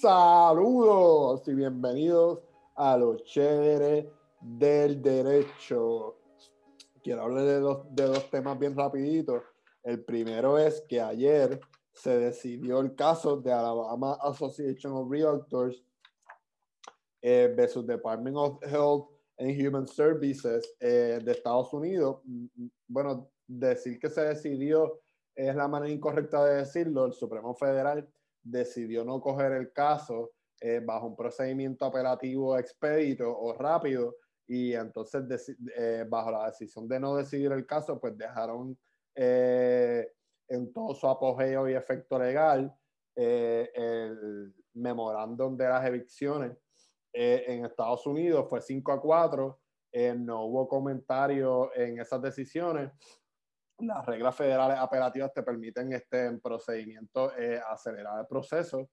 Saludos y bienvenidos a los chéveres del derecho. Quiero hablar de dos, de dos temas bien rapiditos. El primero es que ayer se decidió el caso de Alabama Association of Realtors eh, versus Department of Health and Human Services eh, de Estados Unidos. Bueno, decir que se decidió es la manera incorrecta de decirlo. El Supremo Federal decidió no coger el caso eh, bajo un procedimiento apelativo expedito o rápido y entonces eh, bajo la decisión de no decidir el caso, pues dejaron eh, en todo su apogeo y efecto legal el memorándum de las evicciones en Estados Unidos fue 5 a 4, no hubo comentario en esas decisiones las reglas federales apelativas te permiten este, en procedimiento eh, acelerar el proceso.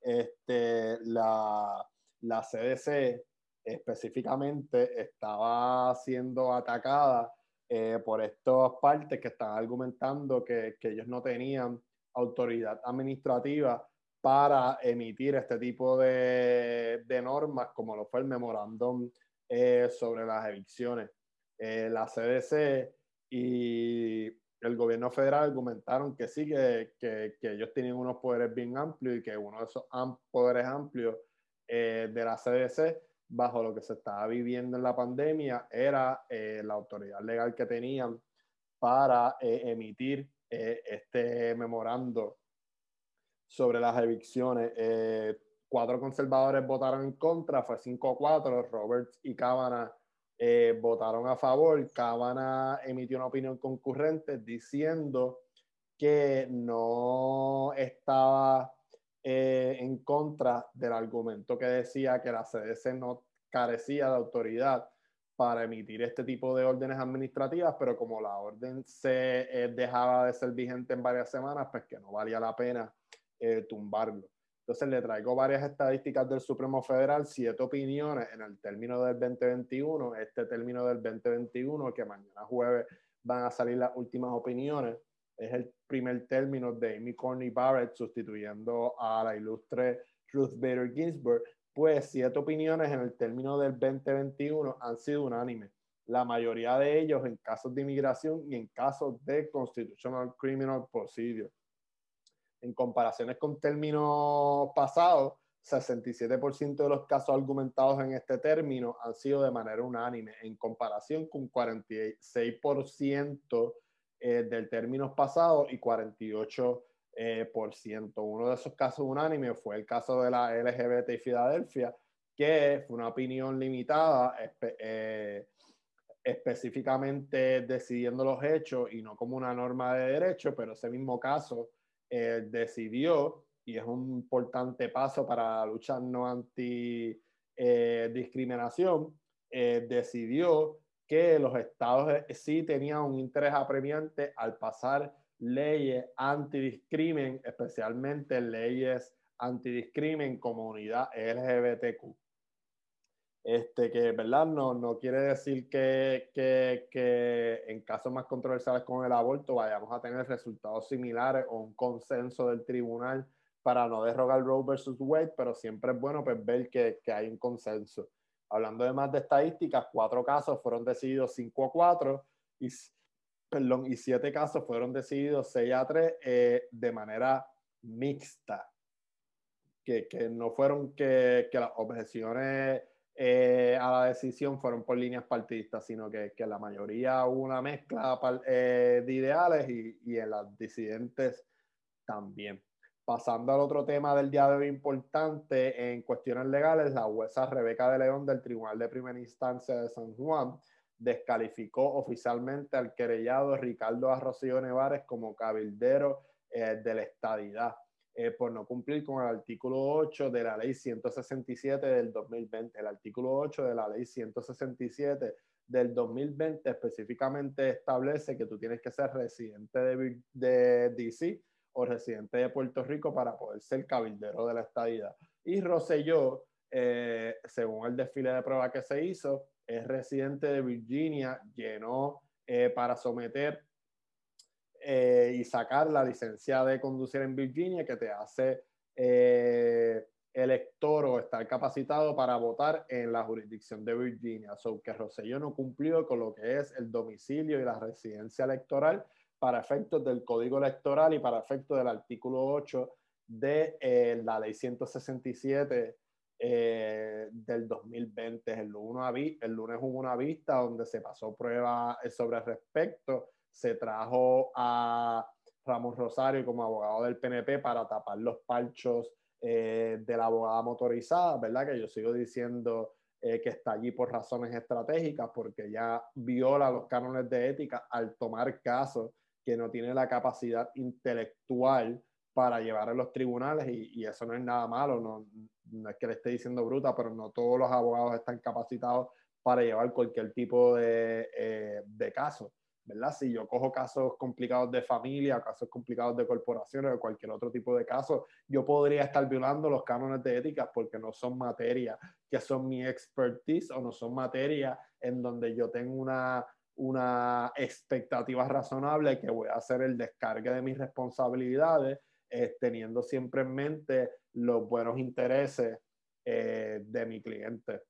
Este, la, la CDC específicamente estaba siendo atacada eh, por estas partes que están argumentando que, que, ellos no tenían autoridad administrativa para emitir este tipo de, de normas, como lo fue el memorándum eh, sobre las evicciones. Eh, la CDC y el gobierno federal argumentaron que sí, que, que, que ellos tienen unos poderes bien amplios y que uno de esos poderes amplios eh, de la CDC, bajo lo que se estaba viviendo en la pandemia, era eh, la autoridad legal que tenían para eh, emitir este memorando sobre las evicciones. cuatro conservadores votaron en contra, fue 5-4, Roberts y Cámara eh, votaron a favor. Cabana emitió una opinión concurrente diciendo que no estaba eh, en contra del argumento que decía que la CDC no carecía de autoridad para emitir este tipo de órdenes administrativas, pero como la orden se eh, dejaba de ser vigente en varias semanas, pues que no valía la pena tumbarlo. Entonces le traigo varias estadísticas del Supremo Federal, siete opiniones en el término del 2021, este término del 2021, que mañana jueves van a salir las últimas opiniones, es el primer término de Amy Coney Barrett sustituyendo a la ilustre Ruth Bader Ginsburg, pues siete opiniones en el término del 2021 han sido unánimes. La mayoría de ellos en casos de inmigración y en casos de Constitutional Criminal Procedure. En comparaciones con términos pasados, 67% de los casos argumentados en este término han sido de manera unánime, en comparación con 46% eh, del término pasado y 48%. Eh, por ciento. Uno de esos casos unánimes fue el caso de la LGBT y Filadelfia, que fue una opinión limitada, eh, específicamente decidiendo los hechos y no como una norma de derecho, pero ese mismo caso eh, decidió, y es un importante paso para la lucha no anti-discriminación, eh, decidió que los estados sí tenían un interés apremiante al pasar leyes antidiscrimen, especialmente leyes antidiscrimen comunidad LGBTQ. Este, que verdad no, no quiere decir que, que, que, en casos más controversiales como el aborto vayamos a tener resultados similares o un consenso del tribunal para no derrogar Roe versus Wade, pero siempre es bueno pues, ver que, que, hay un consenso. Hablando de más de estadísticas, cuatro casos fueron decididos 5 a 4 y, perdón, y siete casos fueron decididos 6 a 3 eh, de manera mixta, que, no fueron que las objeciones eh, a la decisión fueron por líneas partidistas, sino que, que la mayoría hubo una mezcla eh, de ideales y, y, en las disidentes también. Pasando al otro tema del día de hoy importante en cuestiones legales, la jueza Rebeca de León del Tribunal de Primera Instancia de San Juan descalificó oficialmente al querellado Ricardo Arrocío Nevares como cabildero eh, de la estadidad eh, por no cumplir con el artículo 8 de la ley 167 del 2020. El artículo 8 de la ley 167 del 2020 específicamente establece que tú tienes que ser residente de, de DC o residente de Puerto Rico para poder ser cabildero de la estadidad. Y Rosselló, eh, según el desfile de prueba que se hizo, es residente de Virginia, llenó eh, para someter eh, y sacar la licencia de conducir en Virginia que te hace eh, elector o estar capacitado para votar en la jurisdicción de Virginia. So que Rosselló no cumplió con lo que es el domicilio y la residencia electoral para efectos del código electoral y para efectos del artículo 8 de eh, la ley 167 eh, del 2020. El lunes, el lunes hubo una vista donde se pasó prueba sobre respecto. Se trajo a Ramos Rosario como abogado del PNP para tapar los parchos eh, de la abogada motorizada, ¿verdad? Que yo sigo diciendo eh, que está allí por razones estratégicas, porque ya viola los cánones de ética al tomar casos que no tiene la capacidad intelectual para llevar a los tribunales y, eso no es nada malo, no, no, es que le esté diciendo bruta, pero no todos los abogados están capacitados para llevar cualquier tipo de, eh, de caso. ¿Verdad? Si yo cojo casos complicados de familia, casos complicados de corporaciones o cualquier otro tipo de caso, yo podría estar violando los cánones de ética porque no son materia que son mi expertise o no son materia en donde yo tengo una, una expectativa razonable que voy a hacer el descargue de mis responsabilidades, eh, teniendo siempre en mente los buenos intereses eh, de mi cliente.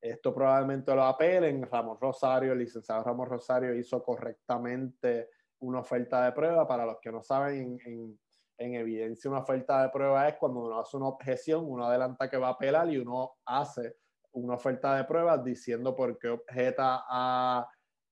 Esto probablemente lo apelen. Ramos Rosario, el licenciado Ramos Rosario hizo correctamente una oferta de prueba. Para los que no saben, en, en, evidencia una oferta de prueba es cuando uno hace una objeción, uno adelanta que va a apelar y uno hace una oferta de prueba diciendo por qué objeta a,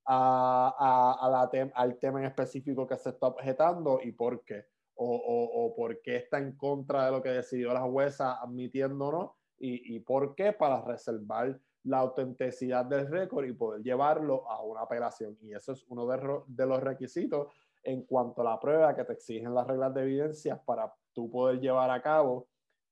a, a, la al tema en específico que se está objetando y por qué. O, o, o, por qué está en contra de lo que decidió la jueza admitiéndonos y, y por qué para reservar la autenticidad del récord y poder llevarlo a una apelación. Y eso es uno de, los requisitos en cuanto a la prueba que te exigen las reglas de evidencia para tú poder llevar a cabo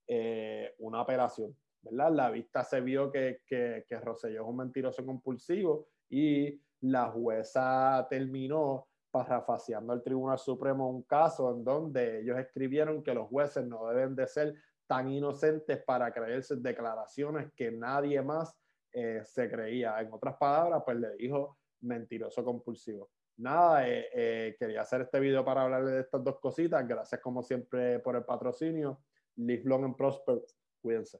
eh, una apelación. ¿verdad? La vista se vio que, que, que Rosselló es un mentiroso compulsivo y la jueza terminó parafraseando al Tribunal Supremo un caso en donde ellos escribieron que los jueces no deben de ser tan inocentes para creerse declaraciones que nadie más eh, se creía. En otras palabras, pues le dijo mentiroso compulsivo. Nada, eh, eh, quería hacer este video para hablarle de estas dos cositas. Gracias como siempre por el patrocinio. Live long and prosper. Cuídense.